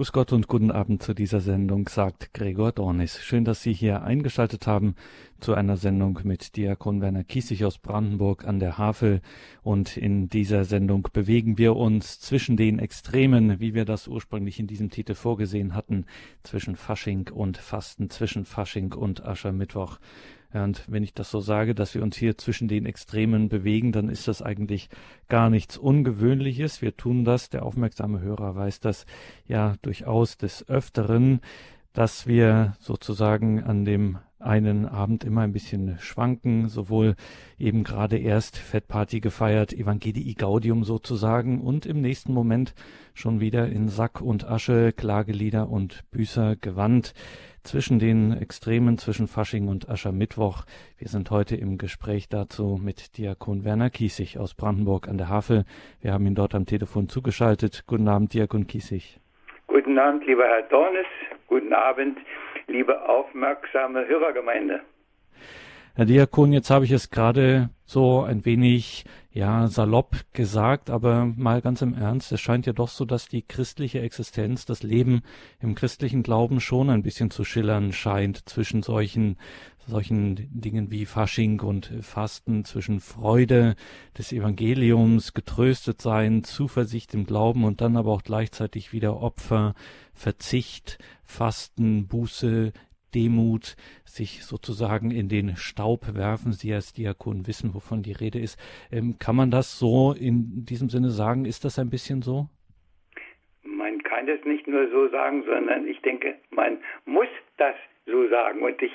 Grüß Gott und guten Abend zu dieser Sendung, sagt Gregor Dornis. Schön, dass Sie hier eingeschaltet haben zu einer Sendung mit Diakon Werner Kiesig aus Brandenburg an der Havel. Und in dieser Sendung bewegen wir uns zwischen den Extremen, wie wir das ursprünglich in diesem Titel vorgesehen hatten, zwischen Fasching und Fasten, zwischen Fasching und Aschermittwoch. Und wenn ich das so sage, dass wir uns hier zwischen den Extremen bewegen, dann ist das eigentlich gar nichts Ungewöhnliches. Wir tun das, der aufmerksame Hörer weiß das ja durchaus des Öfteren, dass wir sozusagen an dem einen Abend immer ein bisschen schwanken, sowohl eben gerade erst Fettparty gefeiert, Evangelii Gaudium sozusagen und im nächsten Moment schon wieder in Sack und Asche, Klagelieder und Büßer gewandt zwischen den Extremen zwischen Fasching und Aschermittwoch. Wir sind heute im Gespräch dazu mit Diakon Werner Kiesig aus Brandenburg an der Havel. Wir haben ihn dort am Telefon zugeschaltet. Guten Abend, Diakon Kiesig. Guten Abend, lieber Herr Dornes. Guten Abend, liebe aufmerksame Hörergemeinde. Herr Diakon, jetzt habe ich es gerade so ein wenig ja salopp gesagt, aber mal ganz im Ernst, es scheint ja doch so, dass die christliche Existenz, das Leben im christlichen Glauben schon ein bisschen zu schillern scheint zwischen solchen solchen Dingen wie Fasching und Fasten, zwischen Freude des Evangeliums, getröstet sein, Zuversicht im Glauben und dann aber auch gleichzeitig wieder Opfer, Verzicht, Fasten, Buße, Demut, sich sozusagen in den Staub werfen. Sie als Diakon wissen, wovon die Rede ist. Ähm, kann man das so in diesem Sinne sagen? Ist das ein bisschen so? Man kann das nicht nur so sagen, sondern ich denke, man muss das so sagen. Und ich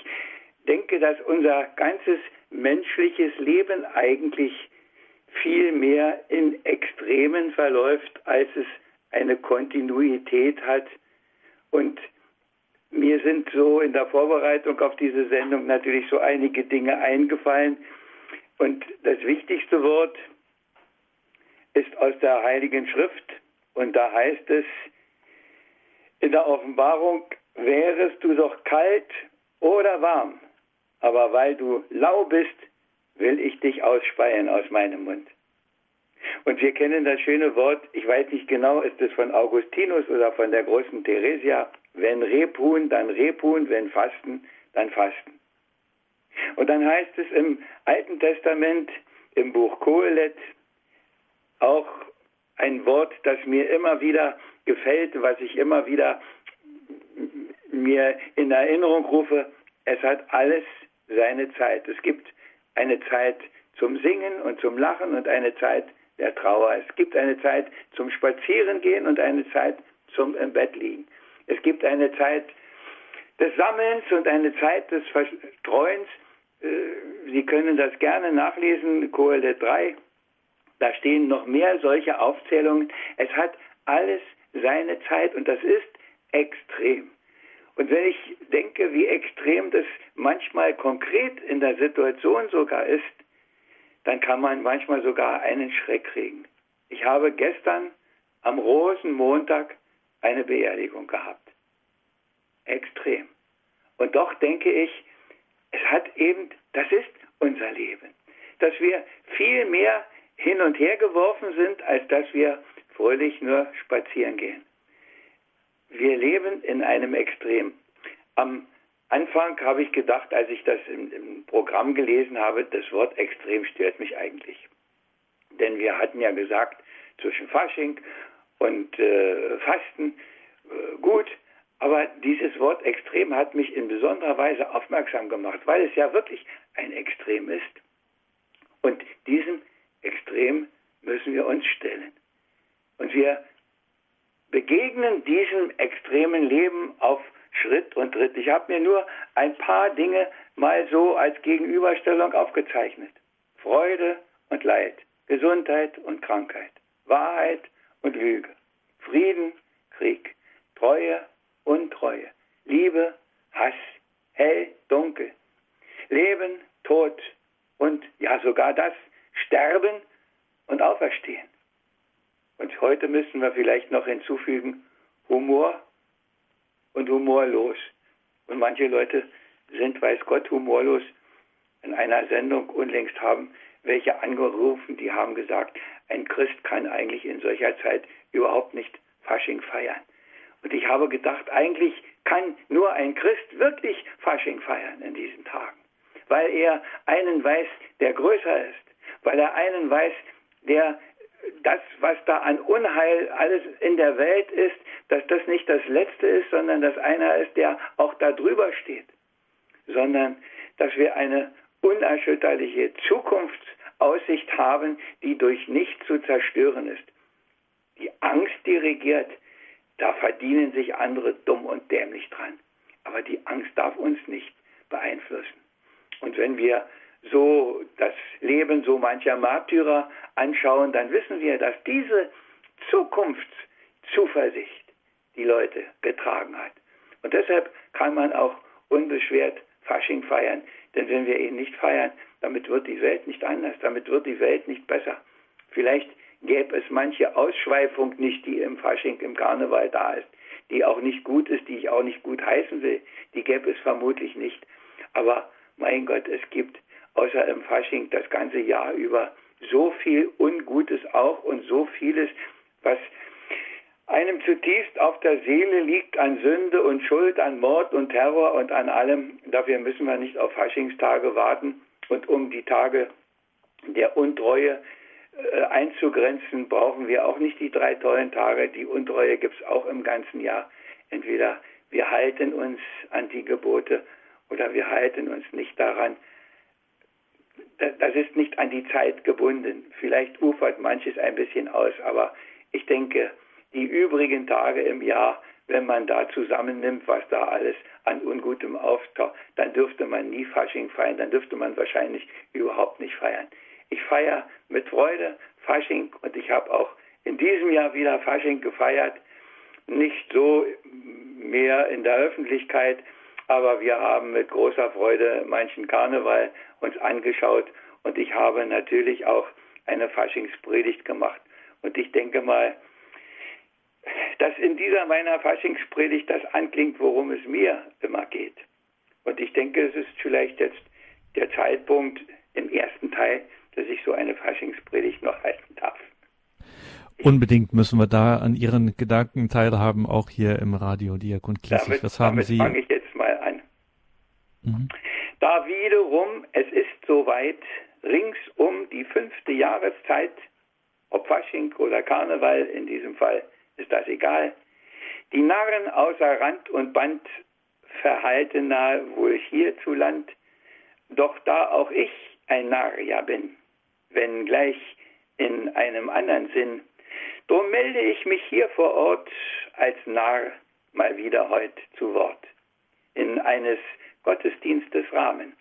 denke, dass unser ganzes menschliches Leben eigentlich viel mehr in Extremen verläuft, als es eine Kontinuität hat. Und mir sind so in der Vorbereitung auf diese Sendung natürlich so einige Dinge eingefallen. Und das wichtigste Wort ist aus der Heiligen Schrift. Und da heißt es in der Offenbarung, wärest du doch kalt oder warm, aber weil du lau bist, will ich dich ausspeien aus meinem Mund. Und wir kennen das schöne Wort, ich weiß nicht genau, ist es von Augustinus oder von der großen Theresia, wenn Rebhuhn, dann Rebhuhn, wenn Fasten, dann Fasten. Und dann heißt es im Alten Testament, im Buch Kohelet, auch ein Wort, das mir immer wieder gefällt, was ich immer wieder mir in Erinnerung rufe. Es hat alles seine Zeit. Es gibt eine Zeit zum Singen und zum Lachen und eine Zeit der Trauer. Es gibt eine Zeit zum Spazierengehen und eine Zeit zum im Bett liegen. Es gibt eine Zeit des Sammelns und eine Zeit des Verstreuens. Äh, Sie können das gerne nachlesen, Kohelet 3. Da stehen noch mehr solche Aufzählungen. Es hat alles seine Zeit und das ist extrem. Und wenn ich denke, wie extrem das manchmal konkret in der Situation sogar ist, dann kann man manchmal sogar einen Schreck kriegen. Ich habe gestern am Rosenmontag eine Beerdigung gehabt. Extrem. Und doch denke ich, es hat eben, das ist unser Leben, dass wir viel mehr hin und her geworfen sind, als dass wir fröhlich nur spazieren gehen. Wir leben in einem Extrem. Am Anfang habe ich gedacht, als ich das im, im Programm gelesen habe, das Wort extrem stört mich eigentlich. Denn wir hatten ja gesagt, zwischen Fasching und äh, Fasten, äh, gut, aber dieses Wort extrem hat mich in besonderer Weise aufmerksam gemacht, weil es ja wirklich ein Extrem ist. Und diesem Extrem müssen wir uns stellen. Und wir begegnen diesem extremen Leben auf Schritt und Tritt. Ich habe mir nur ein paar Dinge mal so als Gegenüberstellung aufgezeichnet. Freude und Leid, Gesundheit und Krankheit, Wahrheit und Lüge, Frieden, Krieg, Treue, Untreue, Liebe, Hass, hell, dunkel, Leben, Tod und ja sogar das Sterben und Auferstehen. Und heute müssen wir vielleicht noch hinzufügen Humor und humorlos. Und manche Leute sind, weiß Gott, humorlos. In einer Sendung unlängst haben welche angerufen, die haben gesagt, ein Christ kann eigentlich in solcher Zeit überhaupt nicht Fasching feiern. Und ich habe gedacht, eigentlich kann nur ein Christ wirklich Fasching feiern in diesen Tagen, weil er einen weiß, der größer ist, weil er einen weiß, der das, was da an Unheil alles in der Welt ist, dass das nicht das Letzte ist, sondern dass einer ist, der auch da drüber steht, sondern dass wir eine unerschütterliche Zukunftsaussicht haben, die durch nichts zu zerstören ist. Die Angst, die regiert, da verdienen sich andere dumm und dämlich dran. Aber die Angst darf uns nicht beeinflussen. Und wenn wir so das Leben so mancher Märtyrer anschauen, dann wissen wir, dass diese Zukunftszuversicht die Leute getragen hat. Und deshalb kann man auch unbeschwert Fasching feiern. Denn wenn wir ihn nicht feiern, damit wird die Welt nicht anders, damit wird die Welt nicht besser. Vielleicht gäbe es manche Ausschweifung nicht, die im Fasching, im Karneval da ist, die auch nicht gut ist, die ich auch nicht gut heißen will. Die gäbe es vermutlich nicht. Aber mein Gott, es gibt außer im Fasching das ganze Jahr über so viel Ungutes auch und so vieles, was einem zutiefst auf der Seele liegt an Sünde und Schuld, an Mord und Terror und an allem. Dafür müssen wir nicht auf Faschingstage warten und um die Tage der Untreue äh, einzugrenzen, brauchen wir auch nicht die drei tollen Tage. Die Untreue gibt es auch im ganzen Jahr. Entweder wir halten uns an die Gebote oder wir halten uns nicht daran das ist nicht an die Zeit gebunden. Vielleicht ufert manches ein bisschen aus, aber ich denke, die übrigen Tage im Jahr, wenn man da zusammennimmt, was da alles an Ungutem auftaucht, dann dürfte man nie Fasching feiern, dann dürfte man wahrscheinlich überhaupt nicht feiern. Ich feiere mit Freude Fasching und ich habe auch in diesem Jahr wieder Fasching gefeiert. Nicht so mehr in der Öffentlichkeit, aber wir haben mit großer Freude manchen Karneval uns angeschaut und ich habe natürlich auch eine Faschingspredigt gemacht. Und ich denke mal, dass in dieser meiner Faschingspredigt das anklingt, worum es mir immer geht. Und ich denke, es ist vielleicht jetzt der Zeitpunkt im ersten Teil, dass ich so eine Faschingspredigt noch halten darf. Unbedingt müssen wir da an Ihren Gedanken teilhaben, auch hier im Radio Diakon Klissig. Was haben damit Sie? fange ich jetzt mal an. Mhm. Da wiederum, es ist soweit, ringsum die fünfte Jahreszeit, ob Fasching oder Karneval in diesem Fall, ist das egal. Die Narren außer Rand und Band verhalten nahe wohl hierzuland, doch da auch ich ein Narr ja bin, wenn gleich in einem anderen Sinn, drum melde ich mich hier vor Ort als Narr mal wieder heut zu Wort, in eines Gottesdienstes Rahmen.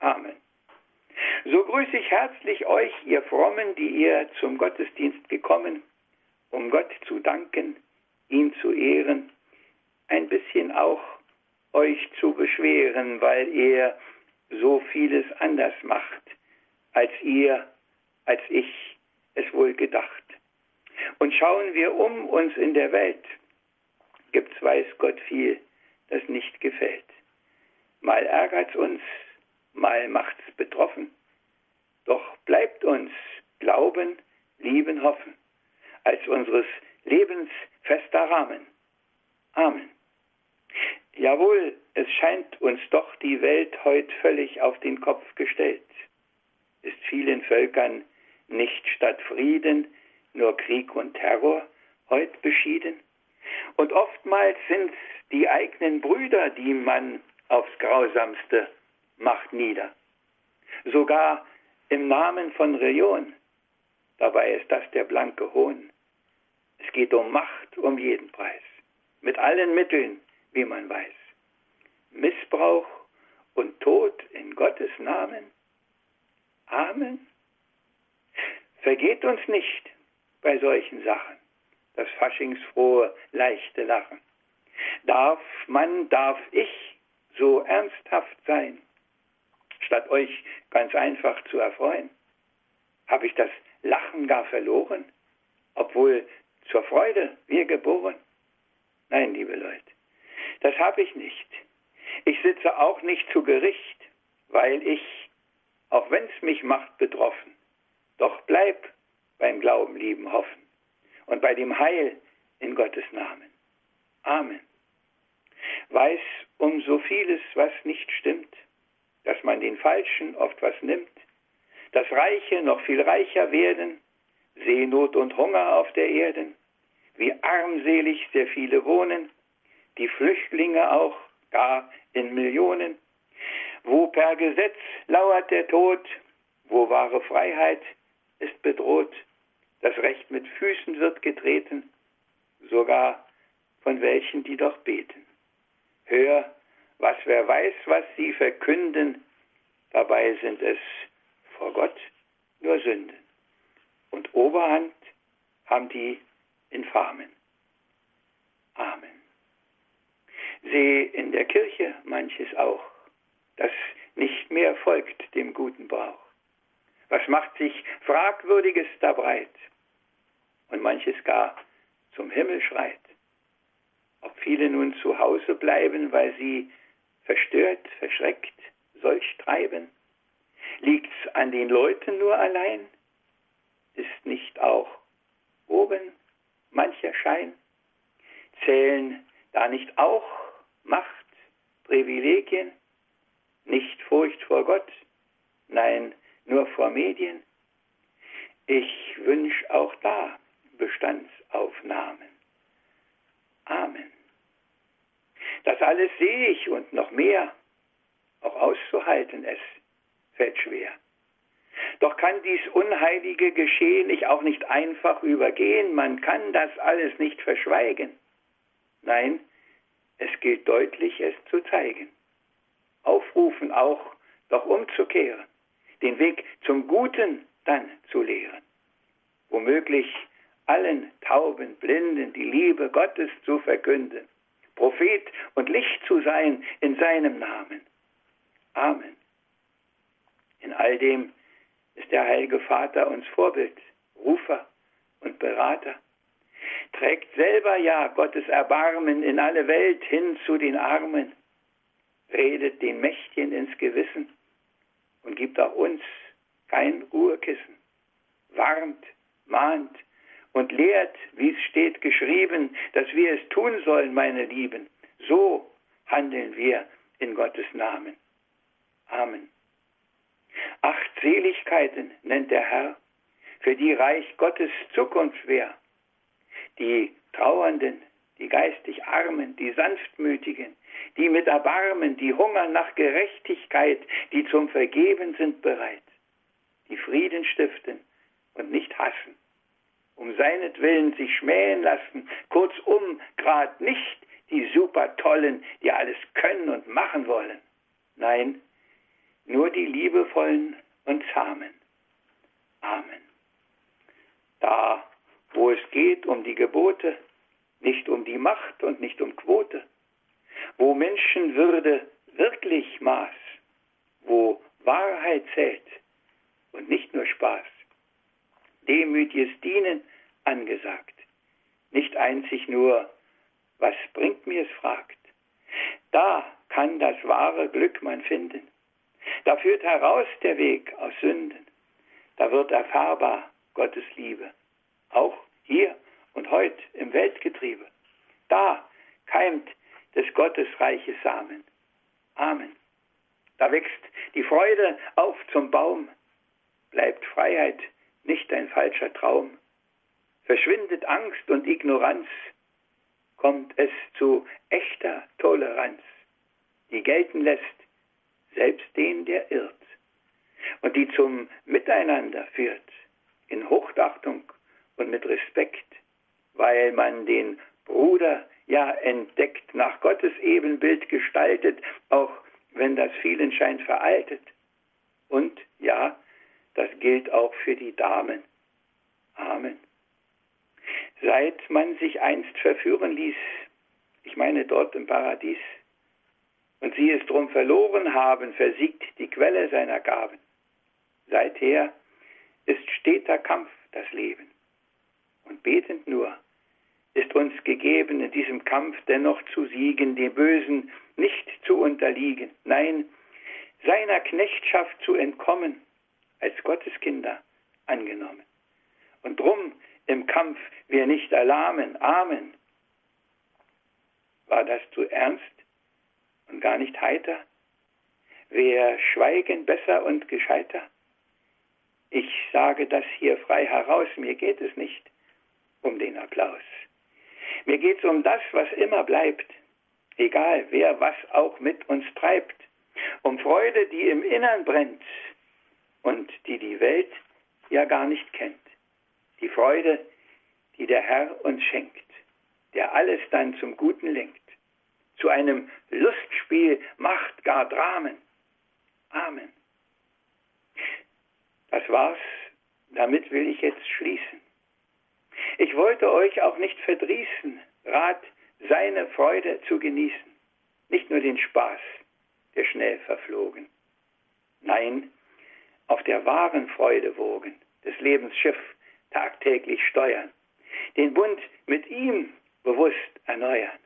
Amen. So grüße ich herzlich euch, ihr Frommen, die ihr zum Gottesdienst gekommen, um Gott zu danken, ihn zu ehren, ein bisschen auch euch zu beschweren, weil er so vieles anders macht, als ihr, als ich es wohl gedacht. Und schauen wir um uns in der Welt, gibt's weiß Gott viel, das nicht gefällt. Mal ärgert's uns, mal macht's betroffen. Doch bleibt uns Glauben, Lieben, Hoffen als unseres Lebens fester Rahmen. Amen. Jawohl, es scheint uns doch die Welt heut völlig auf den Kopf gestellt. Ist vielen Völkern nicht statt Frieden nur Krieg und Terror heut beschieden? Und oftmals sind's die eigenen Brüder, die man aufs Grausamste macht nieder. Sogar im Namen von Religion. Dabei ist das der blanke Hohn. Es geht um Macht um jeden Preis. Mit allen Mitteln, wie man weiß. Missbrauch und Tod in Gottes Namen. Amen. Vergeht uns nicht bei solchen Sachen das faschingsfrohe, leichte Lachen. Darf man, darf ich so ernsthaft sein, statt euch ganz einfach zu erfreuen? Habe ich das Lachen gar verloren, obwohl zur Freude wir geboren? Nein, liebe Leute, das habe ich nicht. Ich sitze auch nicht zu Gericht, weil ich, auch wenn es mich macht betroffen, doch bleib beim Glauben, lieben, hoffen und bei dem Heil in Gottes Namen. Amen. Weiß um so vieles, was nicht stimmt, dass man den Falschen oft was nimmt, dass Reiche noch viel reicher werden, Seenot und Hunger auf der Erden, wie armselig sehr viele wohnen, die Flüchtlinge auch gar in Millionen, wo per Gesetz lauert der Tod, wo wahre Freiheit ist bedroht, das Recht mit Füßen wird getreten, sogar von welchen, die doch beten. Hör, was wer weiß, was sie verkünden, dabei sind es vor Gott nur Sünden. Und Oberhand haben die Infamen. Amen. Sehe in der Kirche manches auch, das nicht mehr folgt dem guten Brauch. Was macht sich Fragwürdiges da breit und manches gar zum Himmel schreit. Ob viele nun zu Hause bleiben, weil sie verstört, verschreckt solch treiben? Liegt's an den Leuten nur allein? Ist nicht auch oben mancher Schein? Zählen da nicht auch Macht, Privilegien, nicht Furcht vor Gott, nein, nur vor Medien? Ich wünsch auch da Bestandsaufnahmen. Amen. Das alles sehe ich und noch mehr. Auch auszuhalten es fällt schwer. Doch kann dies unheilige Geschehen ich auch nicht einfach übergehen. Man kann das alles nicht verschweigen. Nein, es gilt deutlich, es zu zeigen. Aufrufen auch, doch umzukehren, den Weg zum Guten dann zu lehren. Womöglich allen Tauben, Blinden die Liebe Gottes zu verkünden, Prophet und Licht zu sein in seinem Namen. Amen. In all dem ist der Heilige Vater uns Vorbild, Rufer und Berater, trägt selber ja Gottes Erbarmen in alle Welt hin zu den Armen, redet den Mächtchen ins Gewissen und gibt auch uns kein Ruhekissen, warnt, mahnt, und lehrt, wie es steht geschrieben, dass wir es tun sollen, meine Lieben. So handeln wir in Gottes Namen. Amen. Acht Seligkeiten nennt der Herr, für die Reich Gottes Zukunft wär. Die Trauernden, die geistig Armen, die Sanftmütigen, die mit Erbarmen, die hungern nach Gerechtigkeit, die zum Vergeben sind bereit, die Frieden stiften und nicht hassen um seinetwillen sich schmähen lassen, kurzum grad nicht die super tollen, die alles können und machen wollen. Nein, nur die liebevollen und zahmen. Amen. Da, wo es geht um die Gebote, nicht um die Macht und nicht um Quote, wo Menschenwürde wirklich maß, wo Wahrheit zählt und nicht nur Spaß, demütiges Dienen angesagt. Nicht einzig nur, was bringt mir es fragt. Da kann das wahre Glück man finden. Da führt heraus der Weg aus Sünden. Da wird erfahrbar Gottes Liebe. Auch hier und heute im Weltgetriebe. Da keimt des Gottesreiches Samen. Amen. Da wächst die Freude auf zum Baum. Bleibt Freiheit nicht ein falscher Traum. Verschwindet Angst und Ignoranz, kommt es zu echter Toleranz, die gelten lässt, selbst den, der irrt, und die zum Miteinander führt, in Hochachtung und mit Respekt, weil man den Bruder ja entdeckt, nach Gottes Ebenbild gestaltet, auch wenn das vielen scheint veraltet. Und ja, das gilt auch für die Damen. Amen. Seit man sich einst verführen ließ, ich meine dort im Paradies, und sie es drum verloren haben, versiegt die Quelle seiner Gaben. Seither ist steter Kampf das Leben. Und betend nur ist uns gegeben, in diesem Kampf dennoch zu siegen, dem Bösen nicht zu unterliegen, nein, seiner Knechtschaft zu entkommen als Gotteskinder angenommen. Und drum im Kampf wir nicht erlahmen. Amen. War das zu ernst und gar nicht heiter? Wer schweigen besser und gescheiter? Ich sage das hier frei heraus, mir geht es nicht um den Applaus. Mir geht es um das, was immer bleibt, egal wer was auch mit uns treibt, um Freude, die im Innern brennt und die die Welt ja gar nicht kennt. Die Freude, die der Herr uns schenkt, der alles dann zum Guten lenkt, zu einem Lustspiel macht gar Dramen. Amen. Das war's, damit will ich jetzt schließen. Ich wollte euch auch nicht verdrießen, rat, seine Freude zu genießen, nicht nur den Spaß, der schnell verflogen. Nein, auf der wahren Freude wogen, des Lebens Schiff tagtäglich steuern, den Bund mit ihm bewusst erneuern,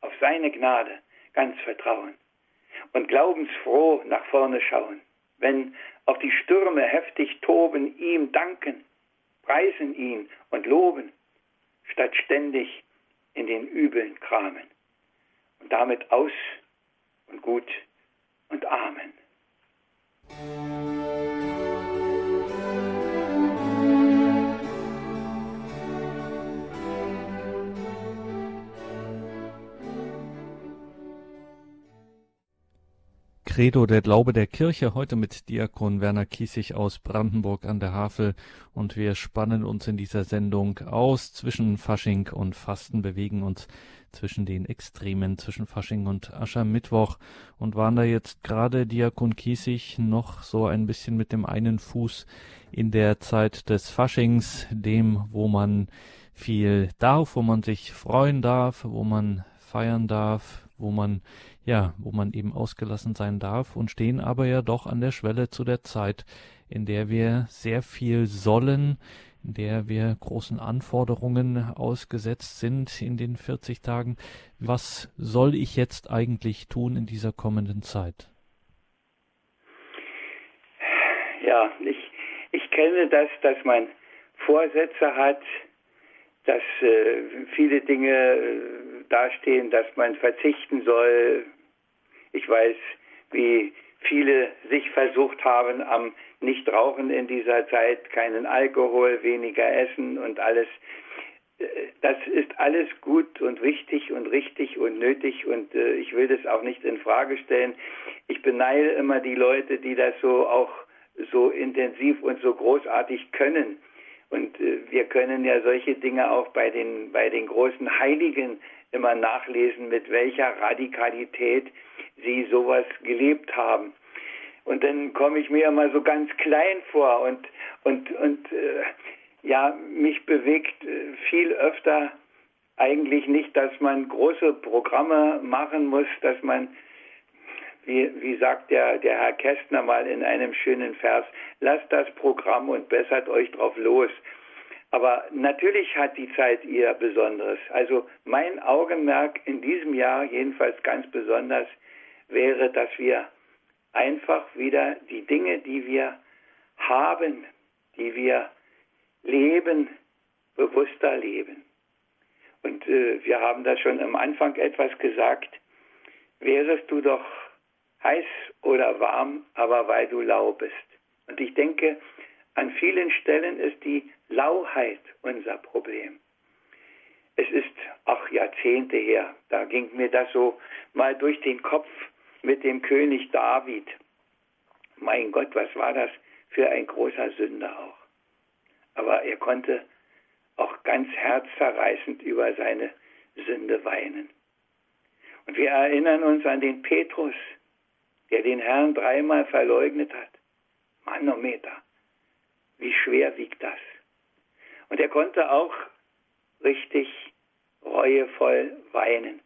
auf seine Gnade ganz vertrauen und glaubensfroh nach vorne schauen, wenn auch die Stürme heftig toben, ihm danken, preisen ihn und loben, statt ständig in den Übeln kramen und damit aus und gut und Amen. Credo, der Glaube der Kirche, heute mit Diakon Werner Kiesig aus Brandenburg an der Havel. Und wir spannen uns in dieser Sendung aus zwischen Fasching und Fasten, bewegen uns zwischen den Extremen, zwischen Fasching und Aschermittwoch und waren da jetzt gerade Diakon Kiesig noch so ein bisschen mit dem einen Fuß in der Zeit des Faschings, dem, wo man viel darf, wo man sich freuen darf, wo man feiern darf, wo man ja, wo man eben ausgelassen sein darf und stehen aber ja doch an der Schwelle zu der Zeit, in der wir sehr viel sollen, in der wir großen Anforderungen ausgesetzt sind in den 40 Tagen. Was soll ich jetzt eigentlich tun in dieser kommenden Zeit? Ja, ich, ich kenne das, dass man Vorsätze hat, dass äh, viele Dinge äh, dastehen, dass man verzichten soll. Ich weiß, wie viele sich versucht haben am Nichtrauchen in dieser Zeit, keinen Alkohol, weniger Essen und alles. Äh, das ist alles gut und wichtig und richtig und nötig und äh, ich will das auch nicht in Frage stellen. Ich beneide immer die Leute, die das so auch so intensiv und so großartig können. Und äh, wir können ja solche Dinge auch bei den, bei den großen Heiligen immer nachlesen, mit welcher Radikalität sie sowas gelebt haben. Und dann komme ich mir immer so ganz klein vor und, und, und äh, ja, mich bewegt äh, viel öfter eigentlich nicht, dass man große Programme machen muss, dass man wie, wie sagt der, der Herr Kästner mal in einem schönen Vers, lasst das Programm und bessert euch drauf los. Aber natürlich hat die Zeit ihr Besonderes. Also mein Augenmerk in diesem Jahr jedenfalls ganz besonders wäre, dass wir einfach wieder die Dinge, die wir haben, die wir leben, bewusster leben. Und äh, wir haben da schon am Anfang etwas gesagt. Wärest du doch heiß oder warm, aber weil du lau bist. Und ich denke, an vielen Stellen ist die Lauheit unser Problem. Es ist auch Jahrzehnte her, da ging mir das so mal durch den Kopf mit dem König David. Mein Gott, was war das für ein großer Sünder auch. Aber er konnte auch ganz herzzerreißend über seine Sünde weinen. Und wir erinnern uns an den Petrus, der den Herrn dreimal verleugnet hat. Manometer, wie schwer wiegt das? Und er konnte auch richtig reuevoll weinen.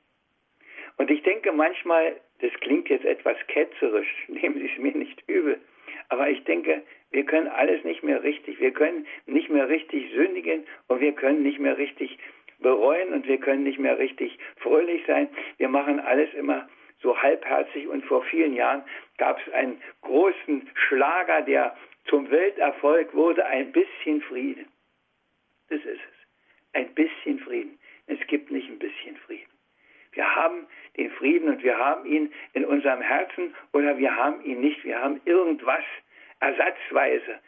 Und ich denke manchmal, das klingt jetzt etwas ketzerisch, nehmen Sie es mir nicht übel, aber ich denke, wir können alles nicht mehr richtig, wir können nicht mehr richtig sündigen und wir können nicht mehr richtig bereuen und wir können nicht mehr richtig fröhlich sein. Wir machen alles immer so halbherzig und vor vielen Jahren gab es einen großen Schlager, der zum Welterfolg wurde, ein bisschen Frieden. Das ist es. Ein bisschen Frieden. Es gibt nicht ein bisschen Frieden. Wir haben den Frieden und wir haben ihn in unserem Herzen oder wir haben ihn nicht. Wir haben irgendwas ersatzweise.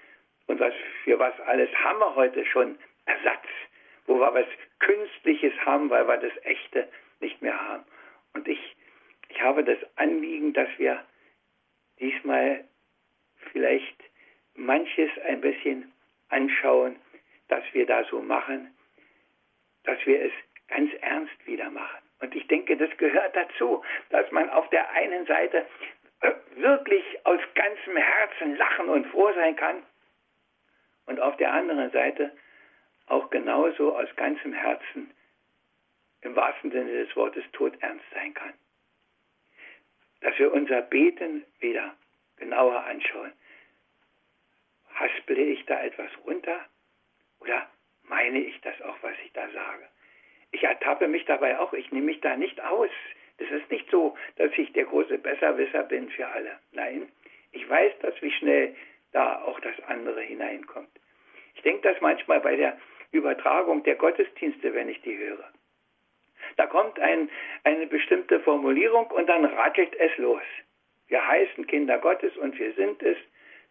Und was, für was alles haben wir heute schon Ersatz, wo wir was Künstliches haben, weil wir das Echte nicht mehr haben. Und ich, ich habe das Anliegen, dass wir diesmal vielleicht manches ein bisschen anschauen, dass wir da so machen, dass wir es ganz ernst wieder machen. Und ich denke, das gehört dazu, dass man auf der einen Seite wirklich aus ganzem Herzen lachen und froh sein kann und auf der anderen Seite auch genauso aus ganzem Herzen im wahrsten Sinne des Wortes todernst sein kann. Dass wir unser Beten wieder genauer anschauen. Haspele ich da etwas runter oder meine ich das auch, was ich da sage? Ich ertappe mich dabei auch, ich nehme mich da nicht aus. Das ist nicht so, dass ich der große Besserwisser bin für alle. Nein, ich weiß das, wie schnell da auch das andere hineinkommt. Ich denke das manchmal bei der Übertragung der Gottesdienste, wenn ich die höre. Da kommt ein, eine bestimmte Formulierung und dann rattelt es los. Wir heißen Kinder Gottes und wir sind es.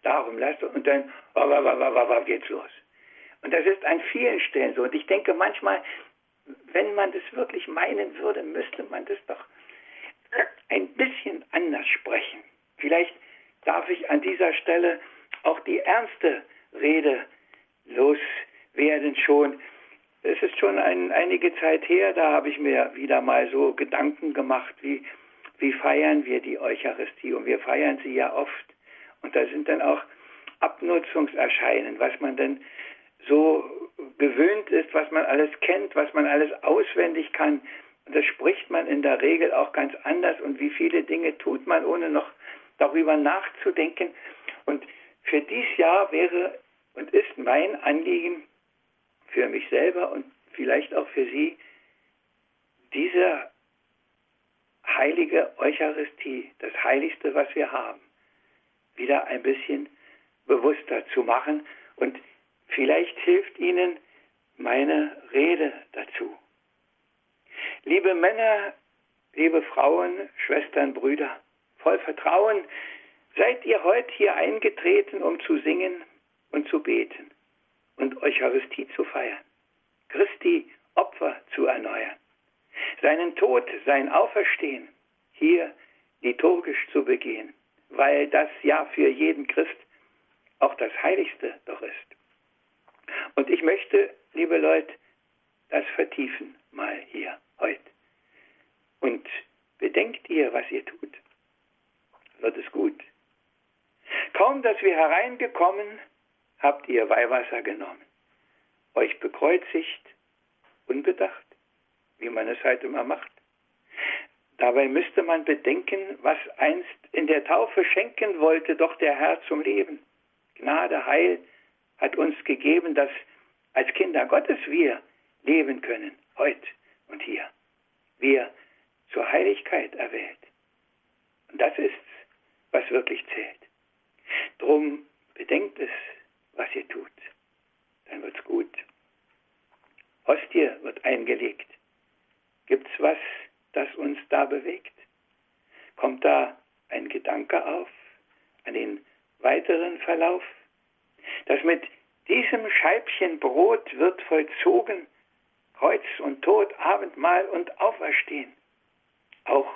Darum lasst uns und dann geht's los. Und das ist an vielen Stellen so. Und ich denke manchmal, wenn man das wirklich meinen würde, müsste man das doch ein bisschen anders sprechen. Vielleicht darf ich an dieser Stelle auch die ernste Rede loswerden schon. Es ist schon ein, einige Zeit her, da habe ich mir wieder mal so Gedanken gemacht, wie, wie feiern wir die Eucharistie. Und wir feiern sie ja oft. Und da sind dann auch Abnutzungserscheinen, was man denn so gewöhnt ist, was man alles kennt, was man alles auswendig kann. Das spricht man in der Regel auch ganz anders. Und wie viele Dinge tut man, ohne noch darüber nachzudenken. Und für dieses Jahr wäre und ist mein Anliegen für mich selber und vielleicht auch für Sie, diese heilige Eucharistie, das Heiligste, was wir haben, wieder ein bisschen bewusster zu machen. Und vielleicht hilft Ihnen meine Rede dazu. Liebe Männer, liebe Frauen, Schwestern, Brüder, voll Vertrauen seid ihr heute hier eingetreten, um zu singen und zu beten und Eucharistie zu feiern, Christi Opfer zu erneuern, seinen Tod, sein Auferstehen hier liturgisch zu begehen, weil das ja für jeden Christ auch das Heiligste doch ist. Und ich möchte, liebe Leute, das vertiefen mal hier heute. Und bedenkt ihr, was ihr tut, wird es gut. Kaum, dass wir hereingekommen, habt ihr Weihwasser genommen, euch bekreuzigt, unbedacht, wie man es halt immer macht. Dabei müsste man bedenken, was einst in der Taufe schenken wollte doch der Herr zum Leben. Gnade, Heil hat uns gegeben, dass als Kinder Gottes wir leben können, heute und hier. Wir zur Heiligkeit erwählt. Und das ist's, was wirklich zählt. Drum bedenkt es, was ihr tut. Dann wird's gut. Hostie wird eingelegt. Gibt's was, das uns da bewegt? Kommt da ein Gedanke auf an den weiteren Verlauf? Dass mit diesem Scheibchen Brot wird vollzogen Kreuz und Tod, Abendmahl und Auferstehen. Auch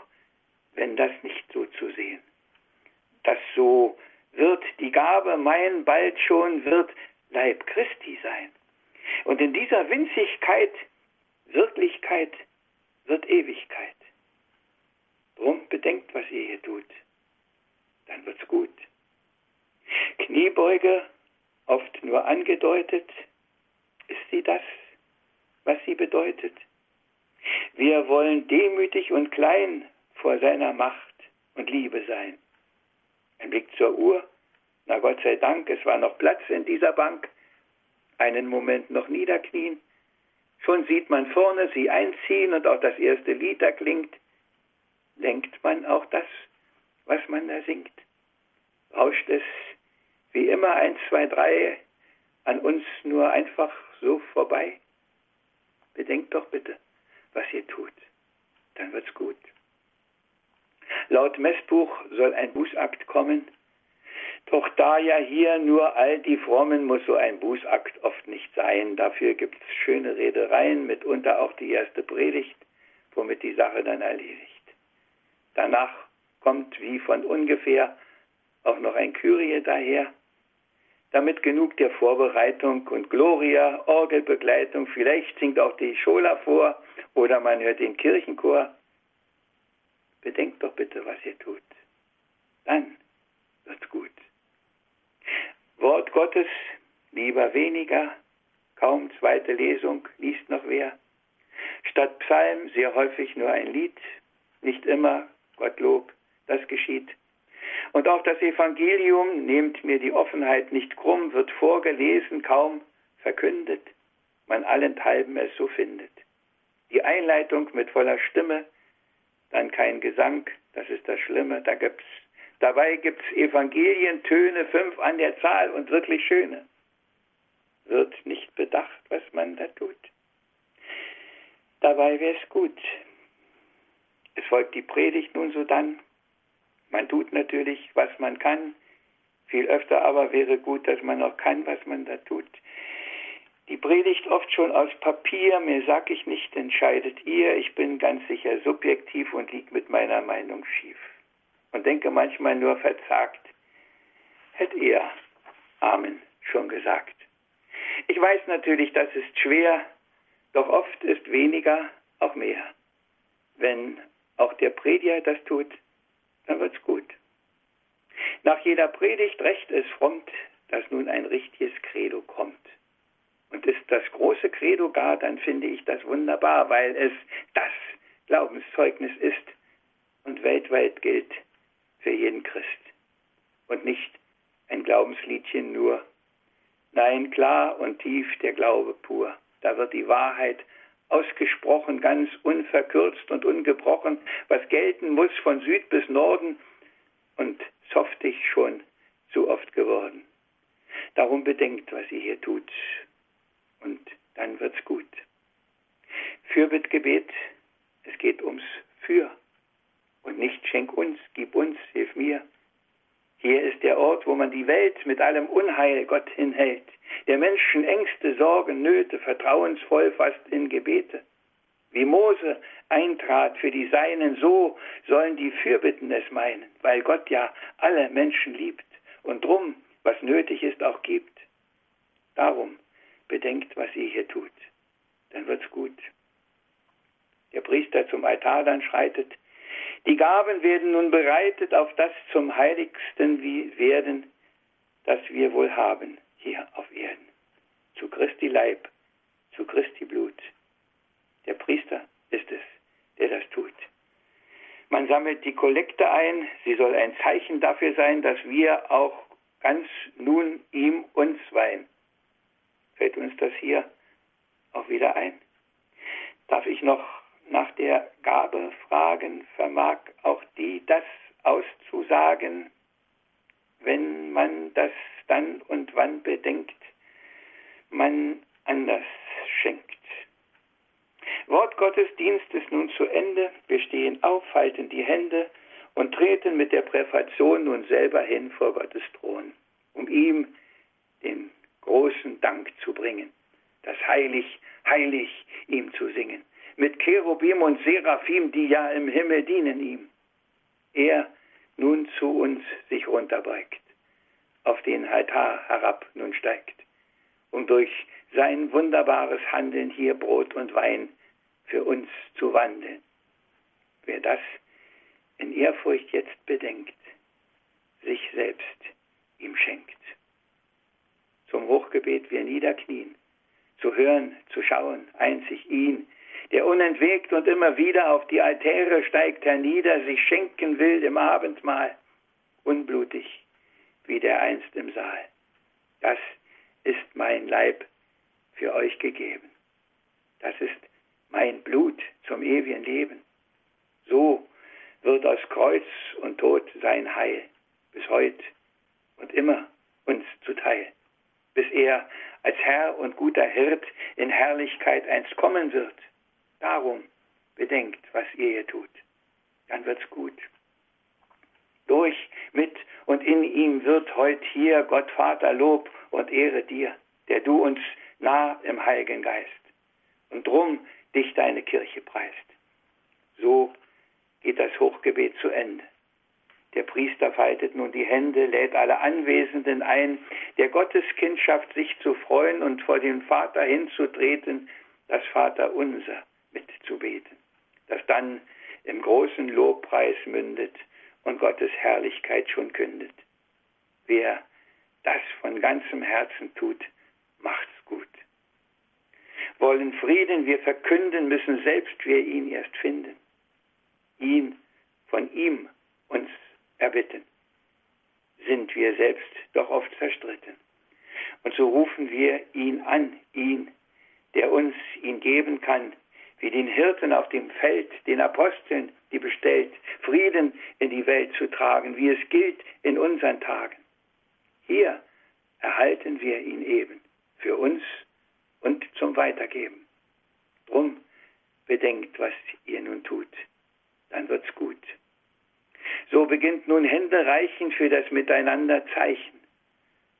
wenn das nicht so zu sehen. Das so wird die Gabe mein bald schon wird Leib Christi sein. Und in dieser Winzigkeit, Wirklichkeit wird Ewigkeit. Drum bedenkt, was ihr hier tut. Dann wird's gut. Kniebeuge, oft nur angedeutet, ist sie das, was sie bedeutet. Wir wollen demütig und klein vor seiner Macht und Liebe sein. Ein Blick zur Uhr. Na Gott sei Dank, es war noch Platz in dieser Bank. Einen Moment noch niederknien. Schon sieht man vorne sie einziehen und auch das erste Lied da klingt. Lenkt man auch das, was man da singt? Rauscht es wie immer eins, zwei, drei an uns nur einfach so vorbei? Bedenkt doch bitte, was ihr tut. dann wird's gut. Laut Messbuch soll ein Bußakt kommen. Doch da ja hier nur all die Frommen, muss so ein Bußakt oft nicht sein. Dafür gibt's schöne Redereien, mitunter auch die erste Predigt, womit die Sache dann erledigt. Danach kommt wie von ungefähr auch noch ein Kyrie daher, damit genug der Vorbereitung und Gloria, Orgelbegleitung, vielleicht singt auch die Schola vor oder man hört den Kirchenchor. Bedenkt doch bitte, was ihr tut. Dann wird's gut. Wort Gottes, lieber weniger, kaum zweite Lesung, liest noch wer. Statt Psalm sehr häufig nur ein Lied, nicht immer, Gottlob, das geschieht. Und auch das Evangelium, nehmt mir die Offenheit nicht krumm, wird vorgelesen, kaum verkündet, man allenthalben es so findet. Die Einleitung mit voller Stimme, dann kein Gesang, das ist das Schlimme, da gibt's, dabei gibt's Evangelientöne, fünf an der Zahl und wirklich schöne. Wird nicht bedacht, was man da tut. Dabei wär's gut. Es folgt die Predigt nun so dann, man tut natürlich, was man kann. Viel öfter aber wäre gut, dass man auch kann, was man da tut. Die Predigt oft schon aus Papier, mir sag ich nicht, entscheidet ihr. Ich bin ganz sicher subjektiv und lieg mit meiner Meinung schief. Und denke manchmal nur verzagt. Hätt er, Amen, schon gesagt. Ich weiß natürlich, das ist schwer, doch oft ist weniger auch mehr. Wenn auch der Prediger das tut, dann wird's gut. Nach jeder Predigt recht es frommt, dass nun ein richtiges Credo kommt. Und ist das große Credo gar, dann finde ich das wunderbar, weil es das Glaubenszeugnis ist und weltweit gilt für jeden Christ. Und nicht ein Glaubensliedchen nur. Nein, klar und tief der Glaube pur. Da wird die Wahrheit ausgesprochen, ganz unverkürzt und ungebrochen, was gelten muss von Süd bis Norden und softig schon zu oft geworden. Darum bedenkt, was ihr hier tut, und dann wird's gut. Fürbittgebet, es geht ums Für und nicht schenk uns, gib uns, hilf mir. Hier ist der Ort, wo man die Welt mit allem Unheil Gott hinhält der Menschen Ängste, Sorgen, Nöte vertrauensvoll fast in Gebete. Wie Mose eintrat für die Seinen, so sollen die Fürbitten es meinen, weil Gott ja alle Menschen liebt und drum, was nötig ist, auch gibt. Darum bedenkt, was ihr hier tut, dann wird's gut. Der Priester zum Altar dann schreitet, die Gaben werden nun bereitet auf das zum Heiligsten werden, das wir wohl haben hier auf Erden. Zu Christi Leib, zu Christi Blut. Der Priester ist es, der das tut. Man sammelt die Kollekte ein, sie soll ein Zeichen dafür sein, dass wir auch ganz nun ihm uns weihen. Fällt uns das hier auch wieder ein? Darf ich noch nach der Gabe fragen, vermag auch die das auszusagen, wenn man das dann und wann bedenkt, man anders schenkt. Wort Gottesdienst ist nun zu Ende. Wir stehen auf, halten die Hände und treten mit der Präfation nun selber hin vor Gottes Thron, um ihm den großen Dank zu bringen, das heilig, heilig ihm zu singen, mit Cherubim und Seraphim, die ja im Himmel dienen ihm. Er nun zu uns sich runterbeugt auf den Altar herab nun steigt, um durch sein wunderbares Handeln hier Brot und Wein für uns zu wandeln. Wer das in Ehrfurcht jetzt bedenkt, sich selbst ihm schenkt. Zum Hochgebet wir niederknien, zu hören, zu schauen, einzig ihn, der unentwegt und immer wieder auf die Altäre steigt hernieder, sich schenken will im Abendmahl, unblutig, wie der einst im Saal. Das ist mein Leib für euch gegeben. Das ist mein Blut zum ewigen Leben. So wird aus Kreuz und Tod sein Heil bis heut und immer uns zuteil, bis er als Herr und guter Hirt in Herrlichkeit einst kommen wird. Darum bedenkt, was ihr hier tut. Dann wird's gut. Durch, mit und in ihm wird heute hier Gott Vater Lob und Ehre dir, der du uns nah im Heiligen Geist und drum dich deine Kirche preist. So geht das Hochgebet zu Ende. Der Priester faltet nun die Hände, lädt alle Anwesenden ein, der Gotteskindschaft sich zu freuen und vor den Vater hinzutreten, das Vater unser mitzubeten, das dann im großen Lobpreis mündet und Gottes Herrlichkeit schon kündet. Wer das von ganzem Herzen tut, macht's gut. Wollen Frieden wir verkünden, müssen selbst wir ihn erst finden. Ihn von ihm uns erbitten. Sind wir selbst doch oft zerstritten. Und so rufen wir ihn an, ihn, der uns ihn geben kann, wie den Hirten auf dem Feld, den Aposteln, die bestellt, Frieden in die Welt zu tragen, wie es gilt in unseren Tagen. Hier erhalten wir ihn eben für uns und zum Weitergeben. Drum bedenkt, was ihr nun tut, dann wird's gut. So beginnt nun Hände reichen für das Miteinander Zeichen.